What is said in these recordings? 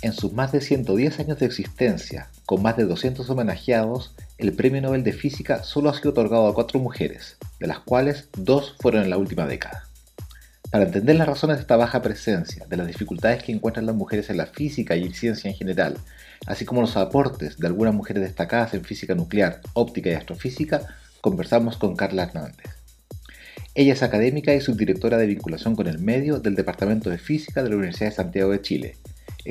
En sus más de 110 años de existencia, con más de 200 homenajeados, el Premio Nobel de Física solo ha sido otorgado a cuatro mujeres, de las cuales dos fueron en la última década. Para entender las razones de esta baja presencia, de las dificultades que encuentran las mujeres en la física y en ciencia en general, así como los aportes de algunas mujeres destacadas en física nuclear, óptica y astrofísica, conversamos con Carla Hernández. Ella es académica y subdirectora de vinculación con el medio del Departamento de Física de la Universidad de Santiago de Chile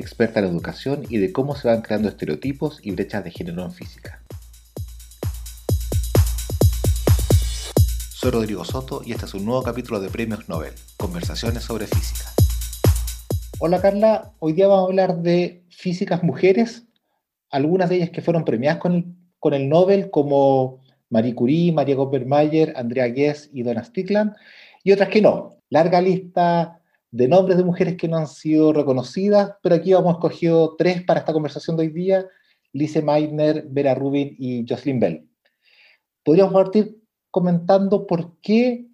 experta en educación y de cómo se van creando estereotipos y brechas de género en física. Soy Rodrigo Soto y este es un nuevo capítulo de Premios Nobel, Conversaciones sobre Física. Hola Carla, hoy día vamos a hablar de físicas mujeres, algunas de ellas que fueron premiadas con el, con el Nobel, como Marie Curie, María Gopper-Mayer, Andrea Guess y Donna Stickland, y otras que no. Larga lista de nombres de mujeres que no han sido reconocidas, pero aquí hemos escogido tres para esta conversación de hoy día, Lise Meitner, Vera Rubin y Jocelyn Bell. Podríamos partir comentando por qué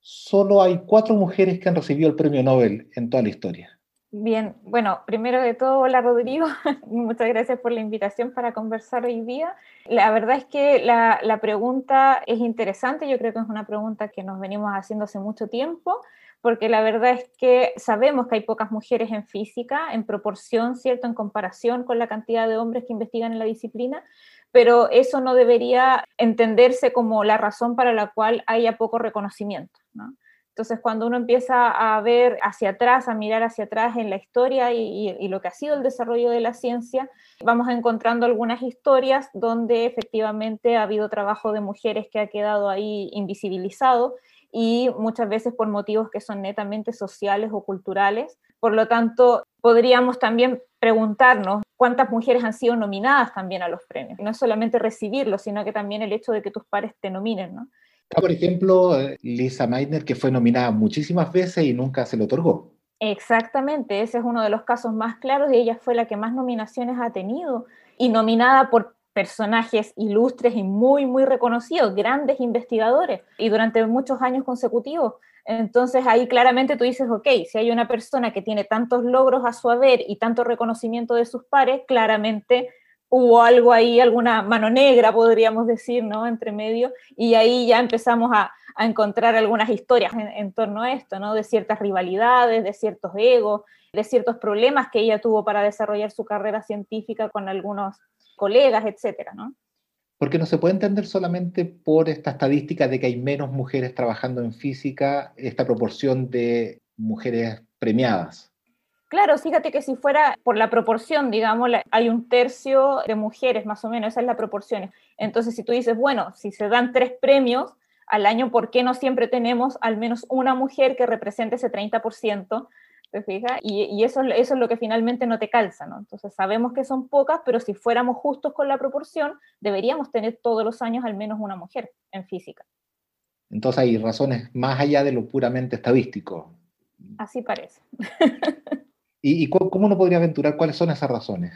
solo hay cuatro mujeres que han recibido el premio Nobel en toda la historia. Bien, bueno, primero de todo, hola Rodrigo, muchas gracias por la invitación para conversar hoy día. La verdad es que la, la pregunta es interesante, yo creo que es una pregunta que nos venimos haciendo hace mucho tiempo porque la verdad es que sabemos que hay pocas mujeres en física, en proporción, ¿cierto?, en comparación con la cantidad de hombres que investigan en la disciplina, pero eso no debería entenderse como la razón para la cual haya poco reconocimiento, ¿no? Entonces, cuando uno empieza a ver hacia atrás, a mirar hacia atrás en la historia y, y, lo que ha sido el desarrollo de la ciencia, vamos encontrando algunas historias donde efectivamente ha habido trabajo de mujeres que ha quedado ahí invisibilizado y muchas veces por motivos que son netamente sociales o culturales. Por lo tanto, podríamos también preguntarnos cuántas mujeres han sido nominadas también a los premios. No es solamente recibirlos, sino que también el hecho de que tus pares te nominen, ¿no? Por ejemplo, Lisa Meitner, que fue nominada muchísimas veces y nunca se le otorgó. Exactamente, ese es uno de los casos más claros y ella fue la que más nominaciones ha tenido y nominada por personajes ilustres y muy, muy reconocidos, grandes investigadores, y durante muchos años consecutivos. Entonces ahí claramente tú dices, ok, si hay una persona que tiene tantos logros a su haber y tanto reconocimiento de sus pares, claramente hubo algo ahí, alguna mano negra, podríamos decir, ¿no? Entre medio, y ahí ya empezamos a, encontrar algunas historias en, en, torno a esto, ¿no? De ciertas rivalidades, de ciertos egos, de ciertos problemas que ella tuvo para desarrollar su carrera científica con algunos colegas, etcétera, ¿no? Porque no se puede entender solamente por esta estadística de que hay menos mujeres trabajando en física, esta proporción de mujeres premiadas. Claro, fíjate que si fuera por la proporción, digamos, hay un tercio de mujeres más o menos, esa es la proporción. Entonces, si tú dices, bueno, si se dan tres premios al año, ¿por qué no siempre tenemos al menos una mujer que represente ese 30%? ¿Te fijas? Y, y, eso, eso es lo que finalmente no te calza, ¿no? Entonces sabemos que son pocas, pero si fuéramos justos con la proporción, deberíamos tener todos los años al menos una mujer en física. Entonces hay razones más allá de lo puramente estadístico. Así parece. ¿Y, y cómo uno podría aventurar cuáles son esas razones?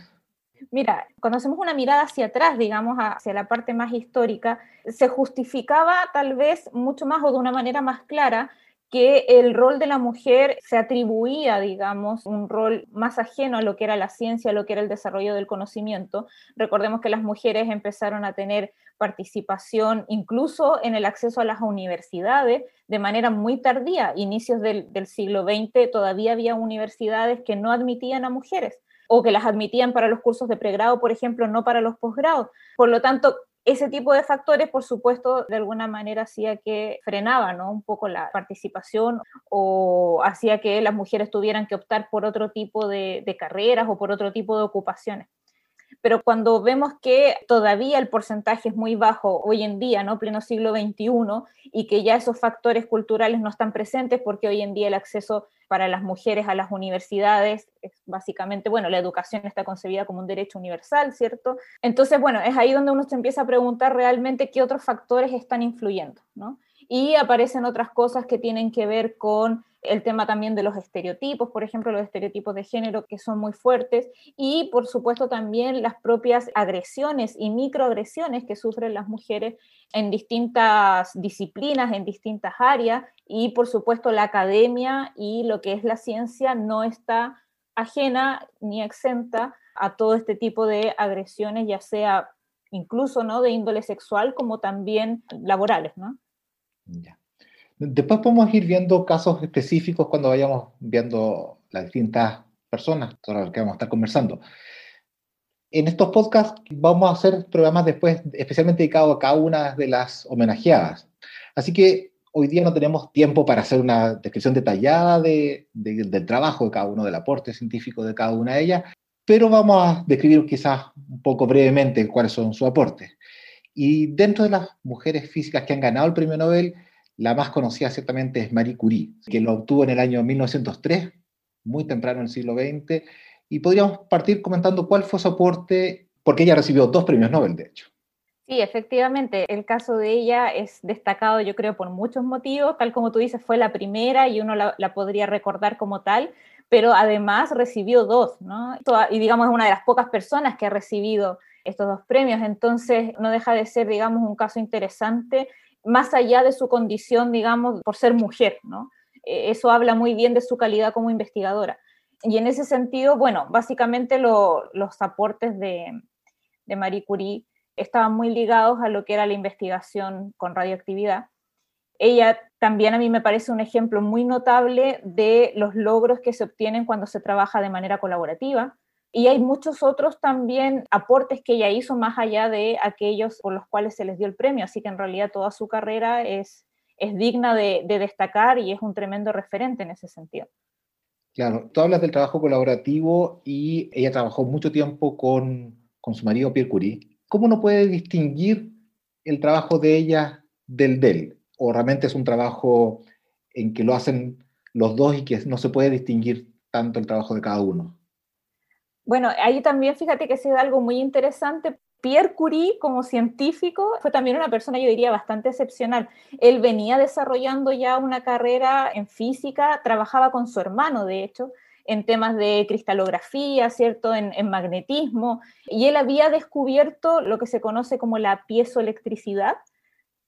Mira, cuando hacemos una mirada hacia atrás, digamos, hacia la parte más histórica, se justificaba tal vez mucho más o de una manera más clara que el rol de la mujer se atribuía, digamos, un rol más ajeno a lo que era la ciencia, a lo que era el desarrollo del conocimiento. Recordemos que las mujeres empezaron a tener participación incluso en el acceso a las universidades de manera muy tardía. Inicios del, del siglo XX todavía había universidades que no admitían a mujeres o que las admitían para los cursos de pregrado, por ejemplo, no para los posgrados. Por lo tanto, ese tipo de factores, por supuesto, de alguna manera hacía que frenaba ¿no? un poco la participación o hacía que las mujeres tuvieran que optar por otro tipo de, de carreras o por otro tipo de ocupaciones pero cuando vemos que todavía el porcentaje es muy bajo hoy en día, ¿no? Pleno siglo XXI, y que ya esos factores culturales no están presentes porque hoy en día el acceso para las mujeres a las universidades es básicamente, bueno, la educación está concebida como un derecho universal, ¿cierto? Entonces, bueno, es ahí donde uno se empieza a preguntar realmente qué otros factores están influyendo, ¿no? Y aparecen otras cosas que tienen que ver con el tema también de los estereotipos, por ejemplo, los estereotipos de género que son muy fuertes y por supuesto también las propias agresiones y microagresiones que sufren las mujeres en distintas disciplinas, en distintas áreas y por supuesto la academia y lo que es la ciencia no está ajena ni exenta a todo este tipo de agresiones, ya sea incluso ¿no? de índole sexual como también laborales. ¿no? Después podemos ir viendo casos específicos cuando vayamos viendo las distintas personas con las que vamos a estar conversando. En estos podcasts vamos a hacer programas después especialmente dedicados a cada una de las homenajeadas. Así que hoy día no tenemos tiempo para hacer una descripción detallada de, del trabajo de cada uno, del aporte científico de cada una de ellas, pero vamos a describir quizás un poco brevemente cuáles son sus aportes. Y dentro de las mujeres físicas que han ganado el premio Nobel, la más conocida ciertamente es Marie Curie, que lo obtuvo en el año 1903, muy temprano en el siglo XX, y podríamos partir comentando cuál fue su aporte, porque ella recibió dos premios Nobel, de hecho. Sí, efectivamente, el caso de ella es destacado, yo creo, por muchos motivos. Tal como tú dices, fue la primera y uno la, podría recordar como tal, pero además recibió dos, ¿no? Y digamos, es una de las pocas personas que ha recibido estos dos premios, entonces no deja de ser, digamos, un caso interesante, más allá de su condición, digamos, por ser mujer, ¿no? E, eso habla muy bien de su calidad como investigadora. Y en ese sentido, bueno, básicamente los aportes de, de Marie Curie estaban muy ligados a lo que era la investigación con radioactividad. Ella también a mí me parece un ejemplo muy notable de los logros que se obtienen cuando se trabaja de manera colaborativa. Y hay muchos otros también aportes que ella hizo más allá de aquellos por los cuales se les dio el premio. Así que en realidad toda su carrera es, es digna de, destacar y es un tremendo referente en ese sentido. Claro, tú hablas del trabajo colaborativo y ella trabajó mucho tiempo con, con su marido Pierre Curie ¿cómo uno puede distinguir el trabajo de ella del de él? ¿O realmente es un trabajo en que lo hacen los dos y que no se puede distinguir tanto el trabajo de cada uno? Bueno, ahí también fíjate que se da algo muy interesante. Pierre Curie, como científico, fue también una persona, yo diría, bastante excepcional. Él venía desarrollando ya una carrera en física, trabajaba con su hermano, de hecho, en temas de cristalografía, ¿cierto? En, magnetismo, y él había descubierto lo que se conoce como la piezoelectricidad,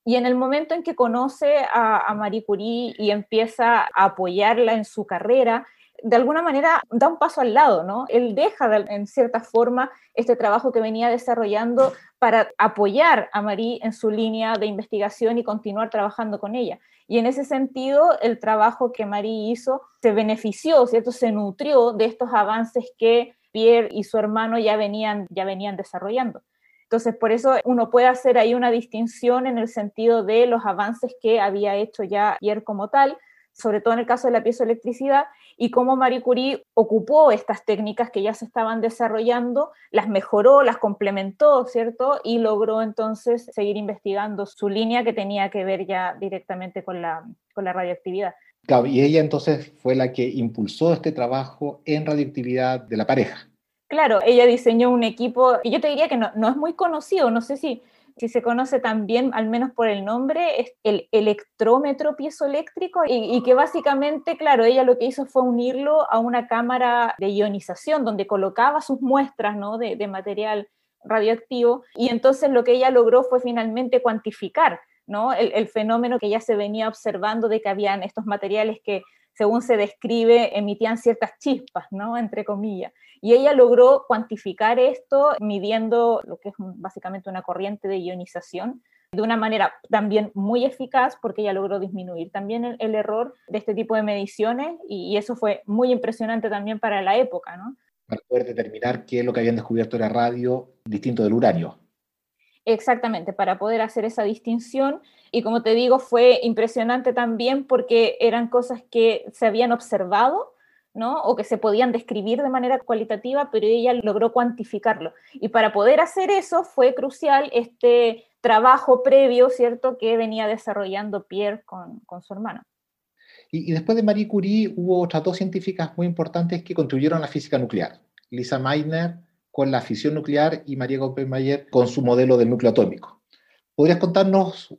y en el momento en que conoce a, a, Marie Curie y empieza a apoyarla en su carrera, de alguna manera da un paso al lado, ¿no? Él deja en cierta forma este trabajo que venía desarrollando para apoyar a Marie en su línea de investigación y continuar trabajando con ella. Y en ese sentido, el trabajo que Marie hizo se benefició, ¿cierto? Se nutrió de estos avances que Pierre y su hermano ya venían, ya venían desarrollando. Entonces, por eso uno puede hacer ahí una distinción en el sentido de los avances que había hecho ya Pierre como tal, sobre todo en el caso de la piezoelectricidad, y cómo Marie Curie ocupó estas técnicas que ya se estaban desarrollando, las mejoró, las complementó, ¿cierto? Y logró entonces seguir investigando su línea que tenía que ver ya directamente con la, con la radioactividad. y ella entonces fue la que impulsó este trabajo en radioactividad de la pareja. Claro, ella diseñó un equipo, y yo te diría que no, no es muy conocido, no sé si si se conoce también, al menos por el nombre, es el electrómetro piezoeléctrico y, y, que básicamente, claro, ella lo que hizo fue unirlo a una cámara de ionización donde colocaba sus muestras ¿no? de, material radioactivo y entonces lo que ella logró fue finalmente cuantificar ¿no? El, el, fenómeno que ya se venía observando de que habían estos materiales que según se describe, emitían ciertas chispas, ¿no? Entre comillas. Y ella logró cuantificar esto midiendo lo que es básicamente una corriente de ionización de una manera también muy eficaz porque ella logró disminuir también el, error de este tipo de mediciones y, eso fue muy impresionante también para la época, ¿no? Para poder determinar qué es lo que habían descubierto era radio distinto del uranio. Exactamente, para poder hacer esa distinción. Y como te digo, fue impresionante también porque eran cosas que se habían observado, ¿no? O que se podían describir de manera cualitativa, pero ella logró cuantificarlo. Y para poder hacer eso fue crucial este trabajo previo, ¿cierto?, que venía desarrollando Pierre con, su hermano. Y, y, después de Marie Curie hubo otras dos científicas muy importantes que contribuyeron a la física nuclear. Lisa Meitner con la fisión nuclear y María Oppenheimer con su modelo del núcleo atómico. ¿Podrías contarnos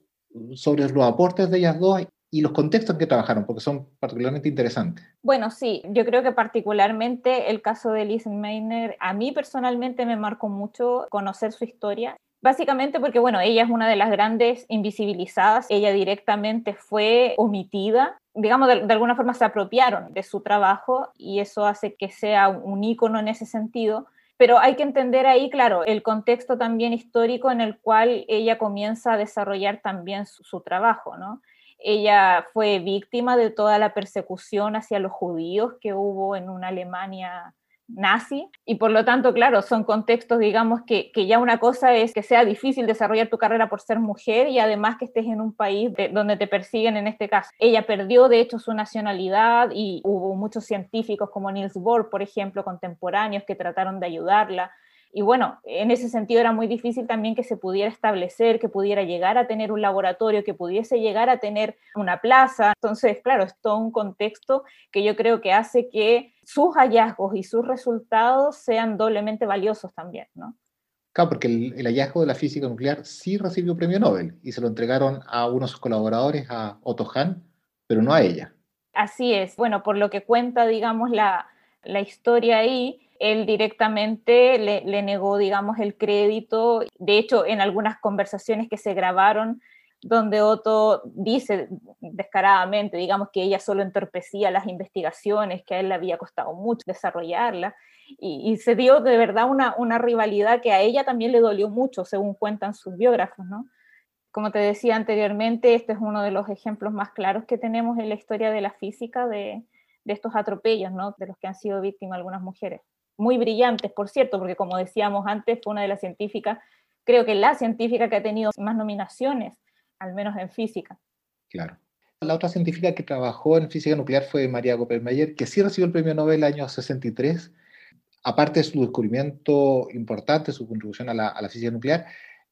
sobre los aportes de ellas dos y los contextos en que trabajaron, porque son particularmente interesantes. Bueno, sí, yo creo que particularmente el caso de Lisa Meitner, a mí personalmente me marcó mucho conocer su historia. Básicamente porque, bueno, ella es una de las grandes invisibilizadas, ella directamente fue omitida, digamos, de, alguna forma se apropiaron de su trabajo y eso hace que sea un ícono en ese sentido. Pero hay que entender ahí, claro, el contexto también histórico en el cual ella comienza a desarrollar también su, trabajo, ¿no? Ella fue víctima de toda la persecución hacia los judíos que hubo en una Alemania nazi y por lo tanto, claro, son contextos, digamos, que, ya una cosa es que sea difícil desarrollar tu carrera por ser mujer y además que estés en un país donde te persiguen en este caso. Ella perdió, de hecho, su nacionalidad y hubo muchos científicos como Niels Bohr, por ejemplo, contemporáneos que trataron de ayudarla y bueno, en ese sentido era muy difícil también que se pudiera establecer, que pudiera llegar a tener un laboratorio, que pudiese llegar a tener una plaza. Entonces, claro, es todo un contexto que yo creo que hace que sus hallazgos y sus resultados sean doblemente valiosos también, ¿no? Claro, porque el, hallazgo de la física nuclear sí recibió premio Nobel y se lo entregaron a unos colaboradores, a Otto Hahn, pero no a ella. Así es. Bueno, por lo que cuenta, digamos, la, la historia ahí, él directamente le, negó, digamos, el crédito. De hecho, en algunas conversaciones que se grabaron, donde Otto dice descaradamente, digamos, que ella solo entorpecía las investigaciones, que a él le había costado mucho desarrollarla, y, se dio de verdad una, rivalidad que a ella también le dolió mucho, según cuentan sus biógrafos. Como te decía anteriormente, este es uno de los ejemplos más claros que tenemos en la historia de la física de, de estos atropellos, ¿no? De los que han sido víctimas algunas mujeres muy brillantes, por cierto, porque como decíamos antes, fue una de las científicas, creo que la científica que ha tenido más nominaciones, al menos en física. Claro. La otra científica que trabajó en física nuclear fue María Kopelmayer, que sí recibió el premio Nobel el año 63. Aparte de su descubrimiento importante, su contribución a la, física nuclear,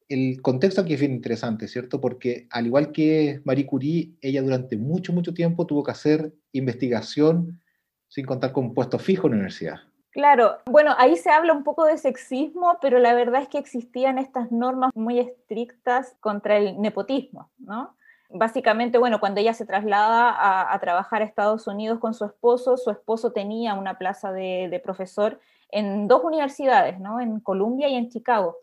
el contexto aquí es bien interesante, ¿cierto? Porque al igual que Marie Curie, ella durante mucho, mucho tiempo tuvo que hacer investigación sin contar con un puesto fijo en la universidad. Claro, bueno, ahí se habla un poco de sexismo, pero la verdad es que existían estas normas muy estrictas contra el nepotismo, ¿no? Básicamente, bueno, cuando ella se traslada a, trabajar a Estados Unidos con su esposo, su esposo tenía una plaza de, de profesor en dos universidades, ¿no? En Columbia y en Chicago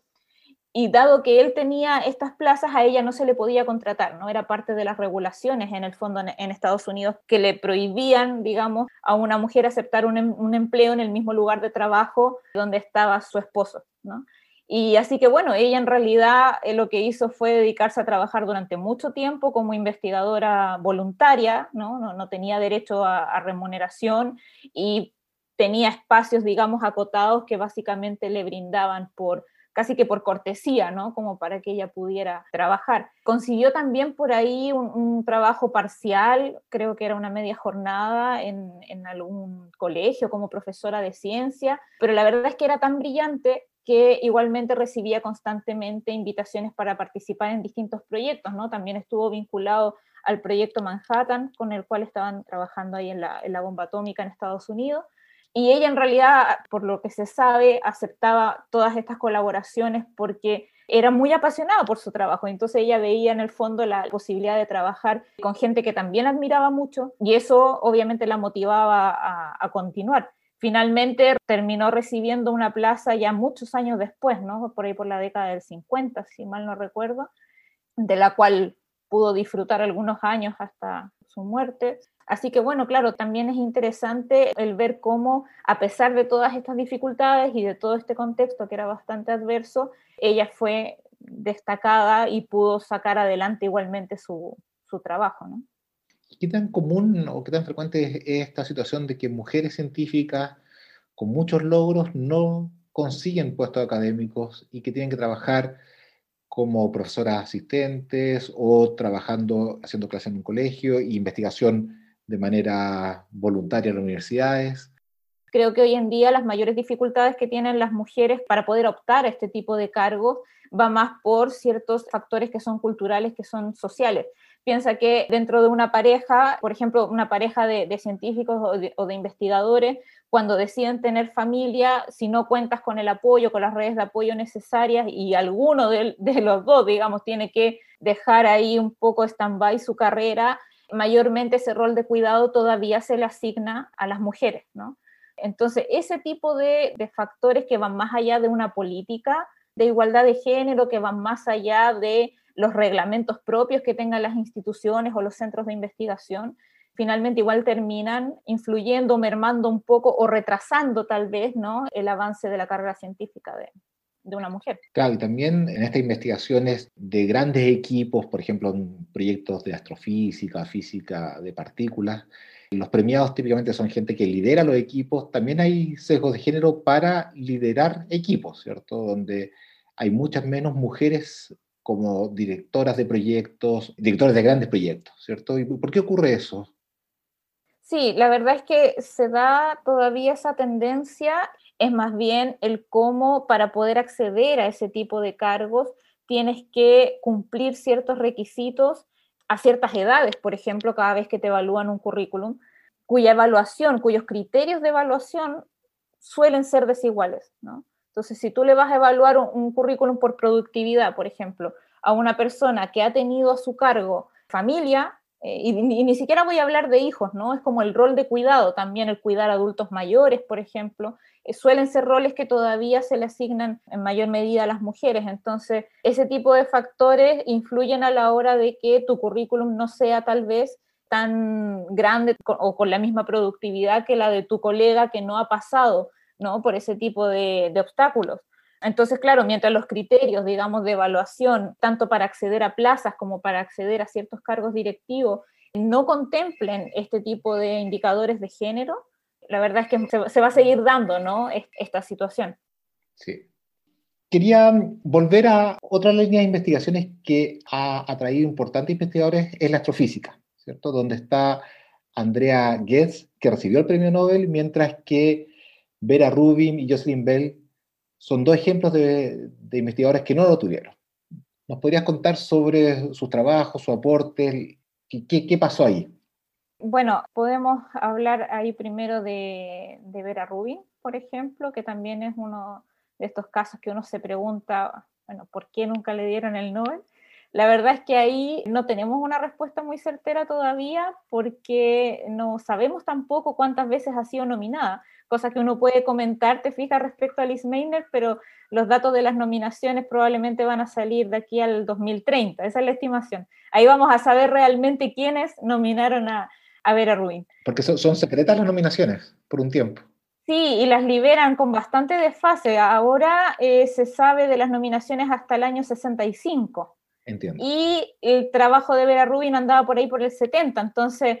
y dado que él tenía estas plazas, a ella no se le podía contratar, ¿no? Era parte de las regulaciones en el fondo en, Estados Unidos que le prohibían, digamos, a una mujer aceptar un, em, un, empleo en el mismo lugar de trabajo donde estaba su esposo, ¿no? Y así que bueno, ella en realidad eh, lo que hizo fue dedicarse a trabajar durante mucho tiempo como investigadora voluntaria, ¿no? No, tenía derecho a, a remuneración y tenía espacios, digamos, acotados que básicamente le brindaban por casi que por cortesía, ¿no? Como para que ella pudiera trabajar. Consiguió también por ahí un, trabajo parcial, creo que era una media jornada en, algún colegio como profesora de ciencia, pero la verdad es que era tan brillante que igualmente recibía constantemente invitaciones para participar en distintos proyectos, ¿no? También estuvo vinculado al proyecto Manhattan, con el cual estaban trabajando ahí en la bomba atómica en Estados Unidos, y ella en realidad, por lo que se sabe, aceptaba todas estas colaboraciones porque era muy apasionada por su trabajo, entonces ella veía en el fondo la posibilidad de trabajar con gente que también admiraba mucho y eso obviamente la motivaba a, continuar. Finalmente terminó recibiendo una plaza ya muchos años después, ¿no? por ahí por la década del 50, si mal no recuerdo, de la cual pudo disfrutar algunos años hasta su muerte. Así que bueno, claro, también es interesante el ver cómo, a pesar de todas estas dificultades y de todo este contexto que era bastante adverso, ella fue destacada y pudo sacar adelante igualmente su, trabajo. ¿no? ¿Qué tan común o qué tan frecuente es esta situación de que mujeres científicas con muchos logros no consiguen puestos académicos y que tienen que trabajar como profesoras asistentes o trabajando, haciendo clases en un colegio e investigación de manera voluntaria en universidades. Creo que hoy en día las mayores dificultades que tienen las mujeres para poder optar a este tipo de cargos va más por ciertos factores que son culturales, que son sociales. Piensa que dentro de una pareja, por ejemplo, una pareja de, científicos o de, investigadores, cuando deciden tener familia, si no cuentas con el apoyo, con las redes de apoyo necesarias y alguno de, de los dos, digamos, tiene que dejar ahí un poco stand-by su carrera, mayormente ese rol de cuidado todavía se le asigna a las mujeres, ¿no? Entonces, ese tipo de, factores que van más allá de una política de igualdad de género que van más allá de los reglamentos propios que tengan las instituciones o los centros de investigación, finalmente igual terminan influyendo, mermando un poco o retrasando tal vez ¿no? el avance de la carrera científica de, de una mujer. Claro, y también en estas investigaciones de grandes equipos, por ejemplo, en proyectos de astrofísica, física de partículas, los premiados típicamente son gente que lidera los equipos, también hay sesgos de género para liderar equipos, ¿cierto? Donde hay muchas menos mujeres como directoras de proyectos, directores de grandes proyectos, ¿cierto? ¿Y por qué ocurre eso? Sí, la verdad es que se da todavía esa tendencia, es más bien el cómo para poder acceder a ese tipo de cargos tienes que cumplir ciertos requisitos a ciertas edades, por ejemplo, cada vez que te evalúan un currículum, cuya evaluación, cuyos criterios de evaluación suelen ser desiguales, ¿no? Entonces, si tú le vas a evaluar un, currículum por productividad, por ejemplo, a una persona que ha tenido a su cargo familia, eh, y, ni siquiera voy a hablar de hijos, ¿no? Es como el rol de cuidado, también el cuidar adultos mayores, por ejemplo, eh, suelen ser roles que todavía se le asignan en mayor medida a las mujeres. Entonces, ese tipo de factores influyen a la hora de que tu currículum no sea tal vez tan grande o con la misma productividad que la de tu colega que no ha pasado ¿no? Por ese tipo de, obstáculos. Entonces, claro, mientras los criterios, digamos, de evaluación, tanto para acceder a plazas como para acceder a ciertos cargos directivos, no contemplen este tipo de indicadores de género, la verdad es que se, va a seguir dando, ¿no? Esta situación. Sí. Quería volver a otra línea de investigaciones que ha atraído importantes investigadores, es la astrofísica, ¿cierto? Donde está Andrea Goetz, que recibió el premio Nobel, mientras que Vera Rubin y Jocelyn Bell son dos ejemplos de, investigadores que no lo tuvieron. ¿Nos podrías contar sobre sus trabajos, su aporte? ¿Qué, pasó ahí? Bueno, podemos hablar ahí primero de, de, Vera Rubin, por ejemplo, que también es uno de estos casos que uno se pregunta, bueno, ¿por qué nunca le dieron el Nobel? La verdad es que ahí no tenemos una respuesta muy certera todavía porque no sabemos tampoco cuántas veces ha sido nominada cosa que uno puede comentar, te fijas, respecto a Liz Meiner, pero los datos de las nominaciones probablemente van a salir de aquí al 2030, esa es la estimación. Ahí vamos a saber realmente quiénes nominaron a, a Vera Rubin. Porque son, secretas las nominaciones por un tiempo. Sí, y las liberan con bastante desfase. Ahora eh, se sabe de las nominaciones hasta el año 65. Entiendo. Y el trabajo de Vera Rubin andaba por ahí por el 70, entonces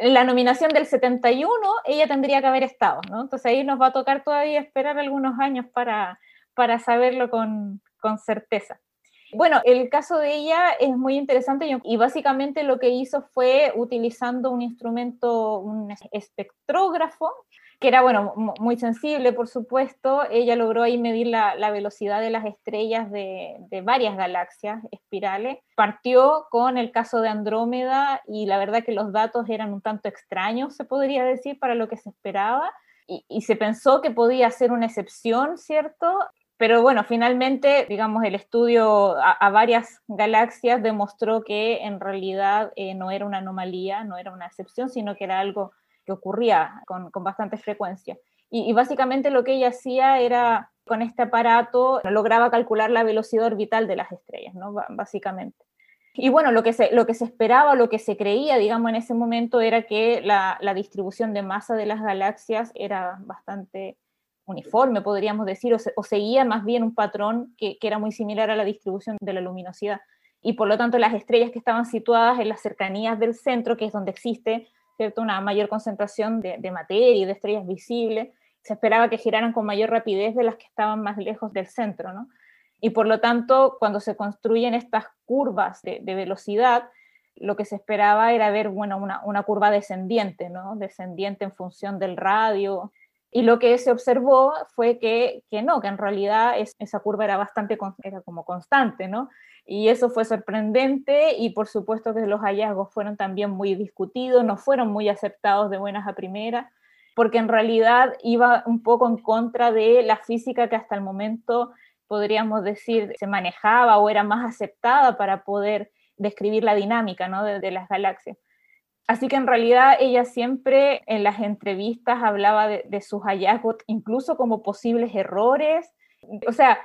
la nominación del 71 ella tendría que haber estado, ¿no? Entonces ahí nos va a tocar todavía esperar algunos años para, para saberlo con, con certeza. Bueno, el caso de ella es muy interesante y básicamente lo que hizo fue utilizando un instrumento, un espectrógrafo, que era, bueno, muy sensible, por supuesto. Ella logró ahí medir la, velocidad de las estrellas de, varias galaxias espirales. Partió con el caso de Andrómeda y la verdad que los datos eran un tanto extraños, se podría decir, para lo que se esperaba. Y, se pensó que podía ser una excepción, ¿cierto? Pero bueno, finalmente, digamos, el estudio a, varias galaxias demostró que en realidad eh, no era una anomalía, no era una excepción, sino que era algo ocurría con, con bastante frecuencia. Y, básicamente lo que ella hacía era, con este aparato, lograba calcular la velocidad orbital de las estrellas, ¿no? básicamente. Y bueno, lo que, se, lo que se esperaba, lo que se creía, digamos, en ese momento era que la, la distribución de masa de las galaxias era bastante uniforme, podríamos decir, o, seguía más bien un patrón que, que, era muy similar a la distribución de la luminosidad. Y por lo tanto, las estrellas que estaban situadas en las cercanías del centro, que es donde existe una mayor concentración de, materia y de estrellas visibles. Se esperaba que giraran con mayor rapidez de las que estaban más lejos del centro, ¿no? Y por lo tanto, cuando se construyen estas curvas de, velocidad, lo que se esperaba era ver bueno, una, una, curva descendiente, ¿no? descendiente en función del radio. Y lo que se observó fue que, que no, que en realidad esa curva era bastante, era como constante, ¿no? Y eso fue sorprendente y por supuesto que los hallazgos fueron también muy discutidos, no fueron muy aceptados de buenas a primeras, porque en realidad iba un poco en contra de la física que hasta el momento podríamos decir se manejaba o era más aceptada para poder describir la dinámica ¿no? de, las galaxias. Así que en realidad ella siempre en las entrevistas hablaba de, de sus hallazgos incluso como posibles errores. O sea,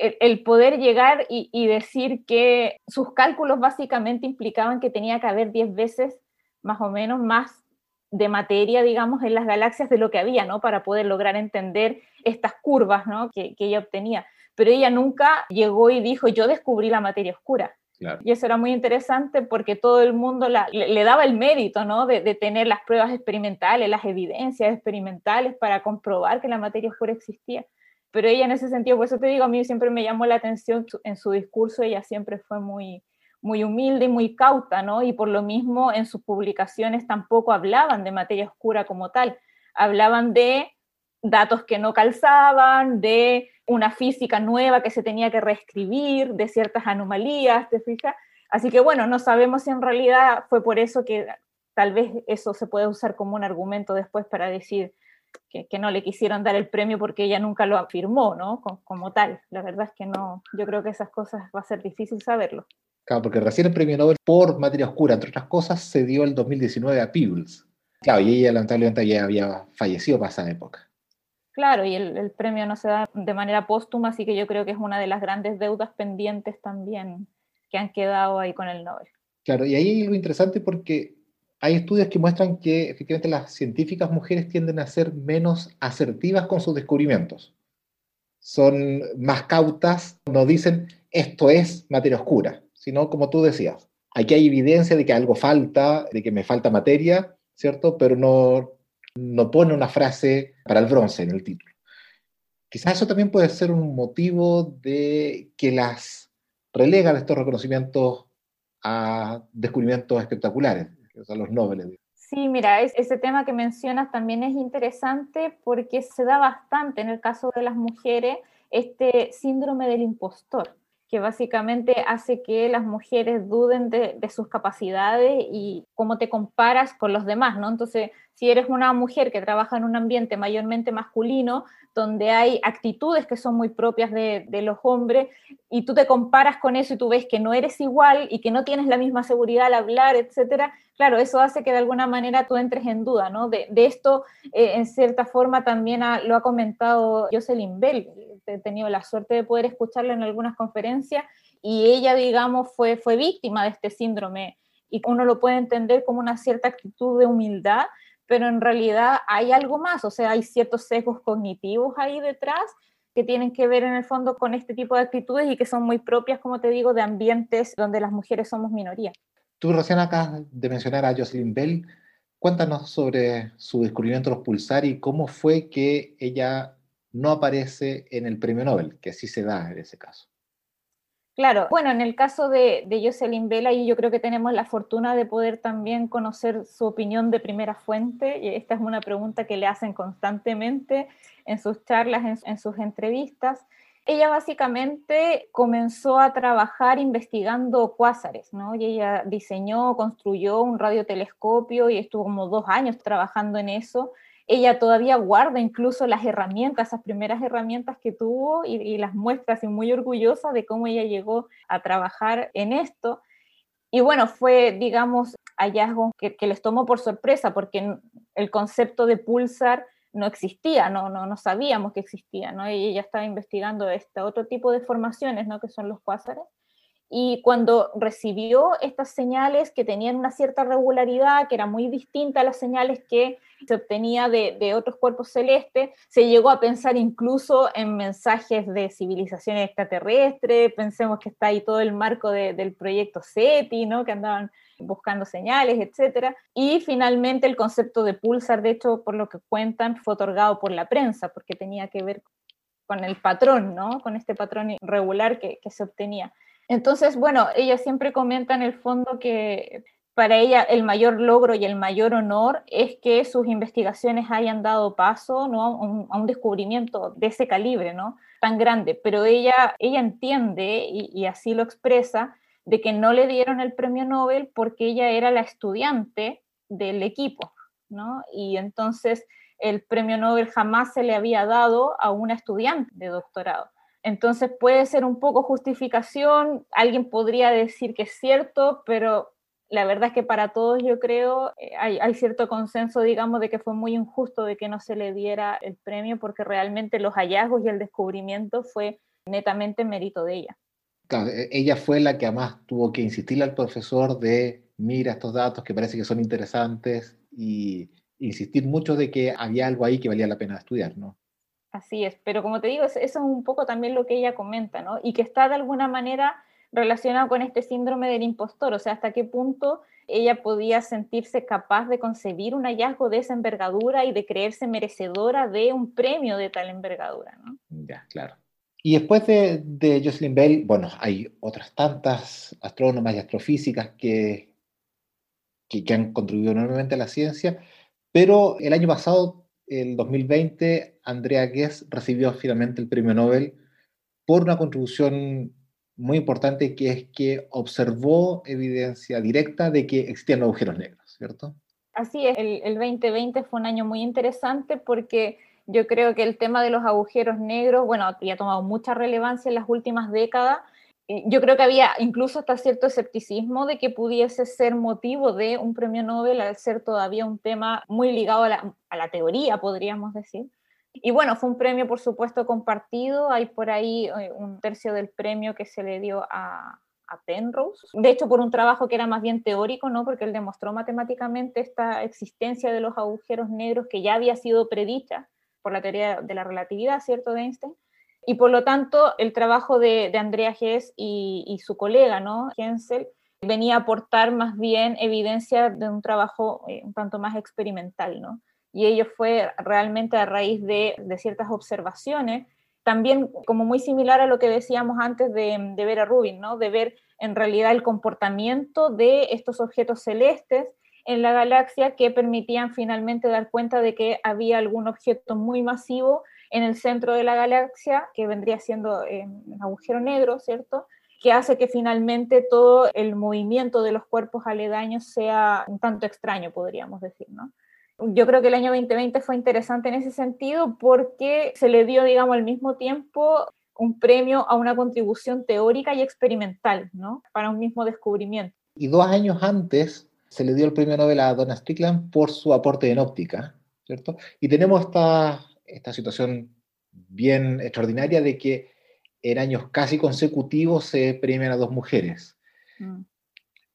el, poder llegar y, decir que sus cálculos básicamente implicaban que tenía que haber 10 veces más o menos más de materia, digamos, en las galaxias de lo que había, ¿no? Para poder lograr entender estas curvas, ¿no? Que, ella obtenía. Pero ella nunca llegó y dijo, yo descubrí la materia oscura. Y eso era muy interesante porque todo el mundo le, daba el mérito, ¿no? De, de, tener las pruebas experimentales, las evidencias experimentales para comprobar que la materia oscura existía pero ella en ese sentido, por eso te digo, a mí siempre me llamó la atención en su discurso, ella siempre fue muy, muy humilde y muy cauta, ¿no? Y por lo mismo en sus publicaciones tampoco hablaban de materia oscura como tal, hablaban de datos que no calzaban, de una física nueva que se tenía que reescribir, de ciertas anomalías, ¿te fijas? Así que bueno, no sabemos si en realidad fue por eso que tal vez eso se puede usar como un argumento después para decir, que, no le quisieron dar el premio porque ella nunca lo afirmó, ¿no? Como, tal. La verdad es que no, yo creo que esas cosas va a ser difícil saberlo. Claro, porque recién el premio Nobel por materia oscura, entre otras cosas, se dio el 2019 a Peebles. Claro, y ella lamentablemente ya había fallecido para esa época. Claro, y el, premio no se da de manera póstuma, así que yo creo que es una de las grandes deudas pendientes también que han quedado ahí con el Nobel. Claro, y ahí hay algo interesante porque hay estudios que muestran que efectivamente las científicas mujeres tienden a ser menos asertivas con sus descubrimientos. Son más cautas, no dicen esto es materia oscura, sino como tú decías, aquí hay evidencia de que algo falta, de que me falta materia, ¿cierto? Pero no, no pone una frase para el bronce en el título. Quizás eso también puede ser un motivo de que las relegan estos reconocimientos a descubrimientos espectaculares los nobles. Sí, mira, ese tema que mencionas también es interesante porque se da bastante en el caso de las mujeres este síndrome del impostor, que básicamente hace que las mujeres duden de, de, sus capacidades y cómo te comparas con los demás, ¿no? Entonces, si eres una mujer que trabaja en un ambiente mayormente masculino, donde hay actitudes que son muy propias de, los hombres, y tú te comparas con eso y tú ves que no eres igual y que no tienes la misma seguridad al hablar, etcétera, claro, eso hace que de alguna manera tú entres en duda, ¿no? De, esto, eh, en cierta forma, también lo ha comentado Jocelyn Bell, he tenido la suerte de poder escucharla en algunas conferencias, y ella, digamos, fue, fue víctima de este síndrome, y uno lo puede entender como una cierta actitud de humildad, pero en realidad hay algo más, o sea, hay ciertos sesgos cognitivos ahí detrás que tienen que ver en el fondo con este tipo de actitudes y que son muy propias, como te digo, de ambientes donde las mujeres somos minoría. Tú recién acabas de mencionar a Jocelyn Bell. Cuéntanos sobre su descubrimiento de los pulsar y cómo fue que ella no aparece en el premio Nobel, que así se da en ese caso. Claro, bueno, en el caso de, de Jocelyn Vela, y yo creo que tenemos la fortuna de poder también conocer su opinión de primera fuente, y esta es una pregunta que le hacen constantemente en sus charlas, en, sus entrevistas. Ella básicamente comenzó a trabajar investigando cuásares, ¿no? Y ella diseñó, construyó un radiotelescopio y estuvo como dos años trabajando en eso ella todavía guarda incluso las herramientas, esas primeras herramientas que tuvo y, las muestra así muy orgullosa de cómo ella llegó a trabajar en esto. Y bueno, fue, digamos, hallazgo que, les tomó por sorpresa porque el concepto de pulsar no existía, no, no, no sabíamos que existía, ¿no? Y ella estaba investigando este otro tipo de formaciones, ¿no? Que son los cuásares y cuando recibió estas señales que tenían una cierta regularidad, que era muy distinta a las señales que se obtenía de, otros cuerpos celestes, se llegó a pensar incluso en mensajes de civilizaciones extraterrestres, pensemos que está ahí todo el marco del proyecto SETI, ¿no? que andaban buscando señales, etc. Y finalmente el concepto de pulsar, de hecho, por lo que cuentan, fue otorgado por la prensa, porque tenía que ver con el patrón, ¿no? con este patrón regular que, que se obtenía. Entonces, bueno, ella siempre comenta en el fondo que para ella el mayor logro y el mayor honor es que sus investigaciones hayan dado paso a, un, descubrimiento de ese calibre, ¿no? tan grande, pero ella, ella entiende y, y así lo expresa de que no le dieron el premio Nobel porque ella era la estudiante del equipo, ¿no? Y entonces el premio Nobel jamás se le había dado a una estudiante de doctorado. Entonces puede ser un poco justificación, alguien podría decir que es cierto, pero la verdad es que para todos yo creo eh, hay, cierto consenso, digamos, de que fue muy injusto de que no se le diera el premio porque realmente los hallazgos y el descubrimiento fue netamente mérito de ella. Claro, e, ella fue la que además tuvo que insistirle al profesor de, mira estos datos que parece que son interesantes y insistir mucho de que había algo ahí que valía la pena estudiar, ¿no? Así es, pero como te digo, eso es un poco también lo que ella comenta, ¿no? Y que está de alguna manera relacionado con este síndrome del impostor, o sea, hasta qué punto ella podía sentirse capaz de concebir un hallazgo de esa envergadura y de creerse merecedora de un premio de tal envergadura, ¿no? Ya, claro. Y después de, Jocelyn Bell, bueno, hay otras tantas astrónomas y astrofísicas que, que han contribuido enormemente a la ciencia, pero el año pasado, el 2020, Andrea Guess recibió finalmente el premio Nobel por una contribución muy importante que es que observó evidencia directa de que existían agujeros negros, ¿cierto? Así es, el, el 2020 fue un año muy interesante porque yo creo que el tema de los agujeros negros, bueno, había tomado mucha relevancia en las últimas décadas. Yo creo que había incluso hasta cierto escepticismo de que pudiese ser motivo de un premio Nobel al ser todavía un tema muy ligado a la, teoría, podríamos decir. Y bueno, fue un premio, por supuesto, compartido. Hay por ahí eh, un tercio del premio que se le dio a, a Penrose. De hecho, por un trabajo que era más bien teórico, ¿no? Porque él demostró matemáticamente esta existencia de los agujeros negros que ya había sido predicha por la teoría de la relatividad, ¿cierto? De Einstein. Y por lo tanto, el trabajo de, de Andrea Hess y, su colega, ¿no? Hensel, venía a aportar más bien evidencia de un trabajo eh, un tanto más experimental, ¿no? y ello fue realmente a raíz de, de, ciertas observaciones, también como muy similar a lo que decíamos antes de, de ver a Rubin, ¿no? de ver en realidad el comportamiento de estos objetos celestes en la galaxia que permitían finalmente dar cuenta de que había algún objeto muy masivo en el centro de la galaxia, que vendría siendo eh, un agujero negro, ¿cierto? que hace que finalmente todo el movimiento de los cuerpos aledaños sea un tanto extraño, podríamos decir, ¿no? yo creo que el año 2020 fue interesante en ese sentido porque se le dio, digamos, al mismo tiempo un premio a una contribución teórica y experimental, ¿no? Para un mismo descubrimiento. Y dos años antes se le dio el premio Nobel a Donna Strickland por su aporte en óptica, ¿cierto? Y tenemos esta, esta situación bien extraordinaria de que en años casi consecutivos se premian a dos mujeres. Mm.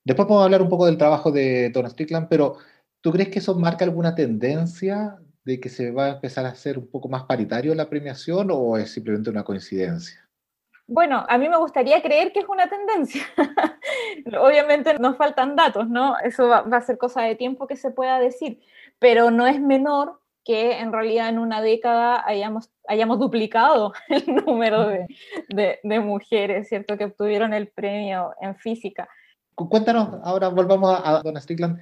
Después podemos hablar un poco del trabajo de Donna Strickland, pero ¿Tú crees que eso marca alguna tendencia de que se va a empezar a hacer un poco más paritario la premiación o es simplemente una coincidencia? Bueno, a mí me gustaría creer que es una tendencia. Obviamente nos faltan datos, ¿no? Eso va, va, a ser cosa de tiempo que se pueda decir, pero no es menor que en realidad en una década hayamos, hayamos duplicado el número de, de, de mujeres, ¿cierto?, que obtuvieron el premio en física. Cuéntanos, ahora volvamos a, a Donna Strickland,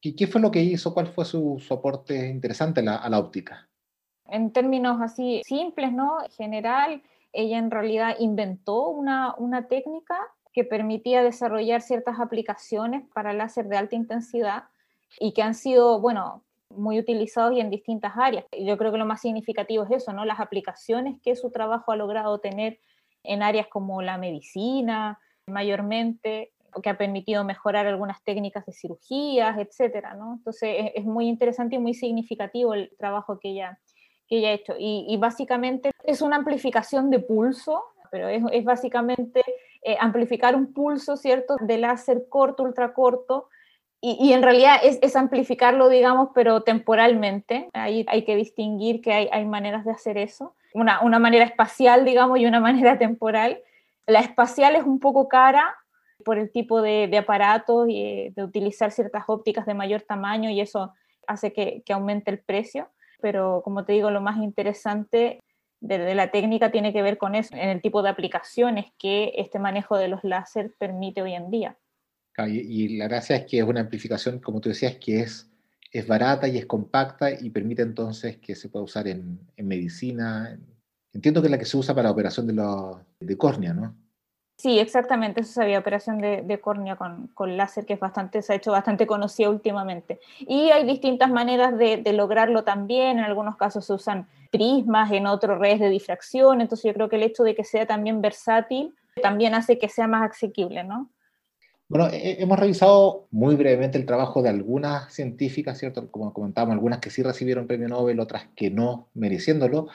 ¿Qué, ¿Qué, fue lo que hizo? ¿Cuál fue su, su aporte interesante a la, a la, óptica? En términos así simples, ¿no? General, ella en realidad inventó una, una técnica que permitía desarrollar ciertas aplicaciones para láser de alta intensidad y que han sido, bueno, muy utilizados y en distintas áreas. Yo creo que lo más significativo es eso, ¿no? Las aplicaciones que su trabajo ha logrado tener en áreas como la medicina, mayormente, que ha permitido mejorar algunas técnicas de cirugías, etcétera, ¿no? Entonces es, muy interesante y muy significativo el trabajo que ella, que ella ha hecho. Y, y básicamente es una amplificación de pulso, pero es, es básicamente eh, amplificar un pulso, ¿cierto?, de láser corto, ultracorto, y, en realidad es, amplificarlo, digamos, pero temporalmente. Ahí hay que distinguir que hay, maneras de hacer eso. Una, manera espacial, digamos, y una manera temporal. La espacial es un poco cara, por el tipo de, de aparatos y eh, de utilizar ciertas ópticas de mayor tamaño y eso hace que, que aumente el precio. Pero como te digo, lo más interesante de, de, la técnica tiene que ver con eso, en el tipo de aplicaciones que este manejo de los láser permite hoy en día. Y, y la gracia es que es una amplificación, como tú decías, que es, es barata y es compacta y permite entonces que se pueda usar en, medicina. Entiendo que es la que se usa para operación de, lo, de córnea, ¿no? Sí, exactamente, eso sabía, operación de, de córnea con, con, láser, que es bastante, se ha hecho bastante conocida últimamente. Y hay distintas maneras de, de, lograrlo también, en algunos casos se usan prismas, en otros redes de difracción, entonces yo creo que el hecho de que sea también versátil también hace que sea más asequible, ¿no? Bueno, hemos revisado muy brevemente el trabajo de algunas científicas, ¿cierto? Como comentábamos, algunas que sí recibieron premio Nobel, otras que no, mereciéndolo.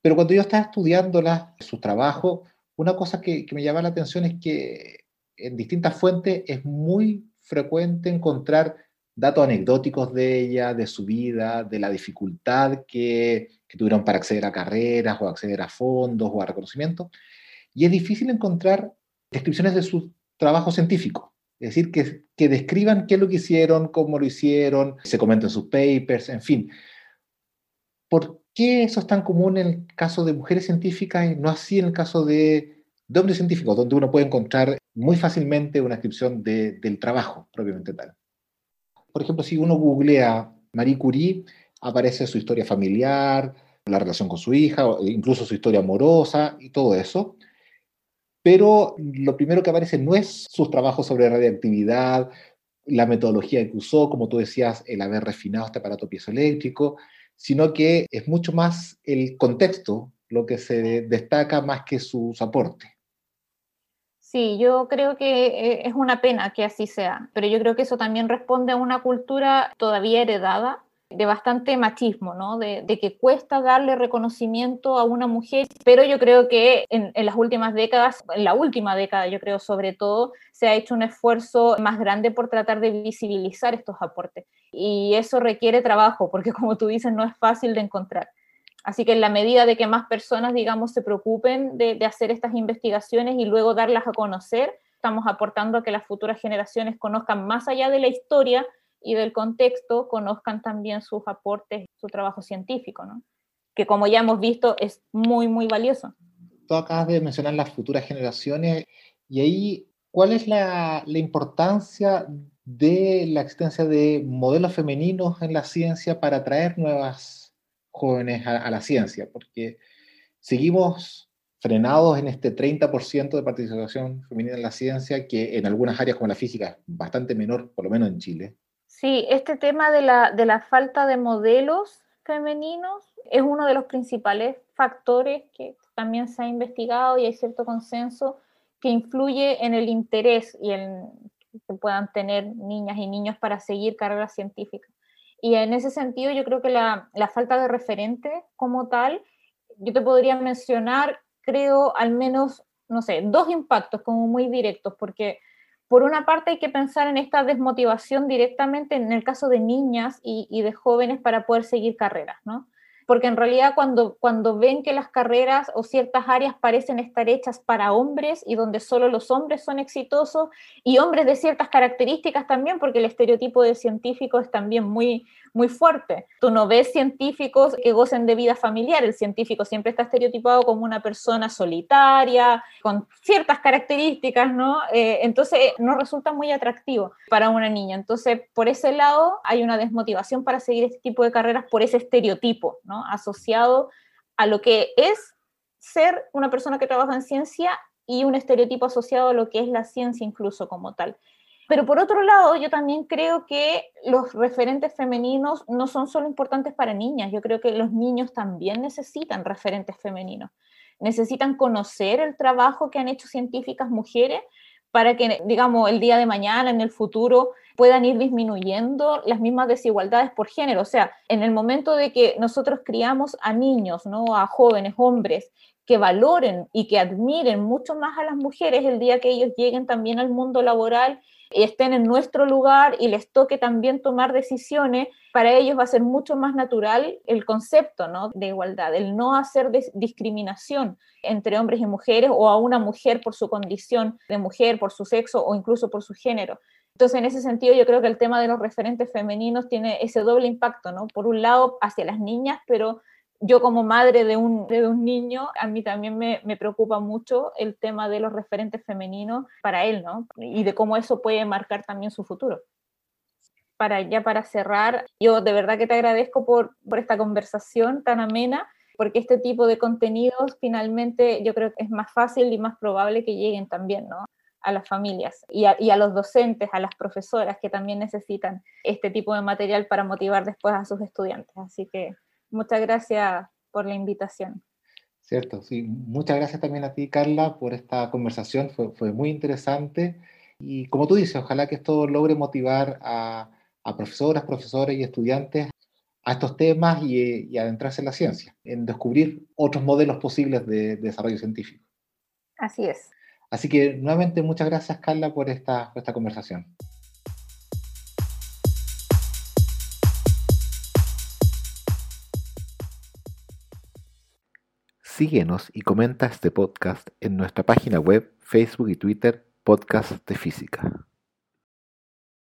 Pero cuando yo estaba estudiando su trabajo, una cosa que, que me llama la atención es que en distintas fuentes es muy frecuente encontrar datos anecdóticos de ella, de su vida, de la dificultad que, tuvieron para acceder a carreras o acceder a fondos o a reconocimiento. Y es difícil encontrar descripciones de su trabajo científico. Es decir, que, que describan qué es lo que hicieron, cómo lo hicieron, se comentan sus papers, en fin. ¿Por qué eso es tan común en el caso de mujeres científicas y no así en el caso de, de hombres científicos, donde uno puede encontrar muy fácilmente una descripción del trabajo propiamente tal? Por ejemplo, si uno googlea Marie Curie, aparece su historia familiar, la relación con su hija, incluso su historia amorosa y todo eso. Pero lo primero que aparece no es sus trabajos sobre radiactividad, la metodología que usó, como tú decías, el haber refinado este aparato piezoeléctrico, sino que es mucho más el contexto lo que se destaca más que sus aportes. Sí, yo creo que eh, es una pena que así sea, pero yo creo que eso también responde a una cultura todavía heredada de bastante machismo, ¿no? De, que cuesta darle reconocimiento a una mujer, pero yo creo que en, las últimas décadas, en la última década yo creo sobre todo, se ha hecho un esfuerzo más grande por tratar de visibilizar estos aportes. Y eso requiere trabajo, porque como tú dices, no es fácil de encontrar. Así que en la medida de que más personas, digamos, se preocupen de, hacer estas investigaciones y luego darlas a conocer, estamos aportando a que las futuras generaciones conozcan más allá de la historia y del contexto, conozcan también sus aportes, su trabajo científico, ¿no? que como ya hemos visto es muy, muy valioso. Tú acabas de mencionar las futuras generaciones y ahí, ¿cuál es la, la importancia de la existencia de modelos femeninos en la ciencia para atraer nuevas jóvenes a, la ciencia, porque seguimos frenados en este 30% de participación femenina en la ciencia, que en algunas áreas como la física es bastante menor, por lo menos en Chile. Sí, este tema de la, de la falta de modelos femeninos es uno de los principales factores que también se ha investigado y hay cierto consenso que influye en el interés y en que puedan tener niñas y niños para seguir carreras científicas. Y en ese sentido yo creo que la, la falta de referente como tal, yo te podría mencionar, creo, al menos, no sé, dos impactos como muy directos, porque por una parte hay que pensar en esta desmotivación directamente en el caso de niñas y, de jóvenes para poder seguir carreras, ¿no? Porque en realidad cuando, cuando ven que las carreras o ciertas áreas parecen estar hechas para hombres y donde solo los hombres son exitosos y hombres de ciertas características también, porque el estereotipo de científico es también muy, muy fuerte. Tú no ves científicos que gocen de vida familiar, el científico siempre está estereotipado como una persona solitaria, con ciertas características, ¿no? Eh, entonces no resulta muy atractivo para una niña. Entonces, por ese lado hay una desmotivación para seguir este tipo de carreras por ese estereotipo, ¿no? Asociado a lo que es ser una persona que trabaja en ciencia y un estereotipo asociado a lo que es la ciencia incluso como tal. Pero por otro lado, yo también creo que los referentes femeninos no son solo importantes para niñas, yo creo que los niños también necesitan referentes femeninos. Necesitan conocer el trabajo que han hecho científicas mujeres para que, digamos, el día de mañana, en el futuro, puedan ir disminuyendo las mismas desigualdades por género. O sea, en el momento de que nosotros criamos a niños, ¿no? a jóvenes, hombres, que valoren y que admiren mucho más a las mujeres el día que ellos lleguen también al mundo laboral estén en nuestro lugar y les toque también tomar decisiones, para ellos va a ser mucho más natural el concepto ¿no? de igualdad, el no hacer discriminación entre hombres y mujeres o a una mujer por su condición de mujer, por su sexo o incluso por su género. Entonces, en ese sentido, yo creo que el tema de los referentes femeninos tiene ese doble impacto, ¿no? Por un lado, hacia las niñas, pero yo como madre de un, de un niño, a mí también me, me, preocupa mucho el tema de los referentes femeninos para él, ¿no? Y de cómo eso puede marcar también su futuro. Para ya para cerrar, yo de verdad que te agradezco por, por esta conversación tan amena, porque este tipo de contenidos finalmente yo creo que es más fácil y más probable que lleguen también, ¿no? A las familias y a, y a, los docentes, a las profesoras que también necesitan este tipo de material para motivar después a sus estudiantes. Así que Muchas gracias por la invitación. Cierto, sí. Muchas gracias también a ti, Carla, por esta conversación. Fue, fue muy interesante. Y como tú dices, ojalá que esto logre motivar a, a profesoras, profesores y estudiantes a estos temas y, adentrarse en la ciencia, en descubrir otros modelos posibles de, desarrollo científico. Así es. Así que nuevamente muchas gracias Carla por esta, esta conversación. Síguenos y comenta este podcast en nuestra página web, Facebook y Twitter, Podcast de Física.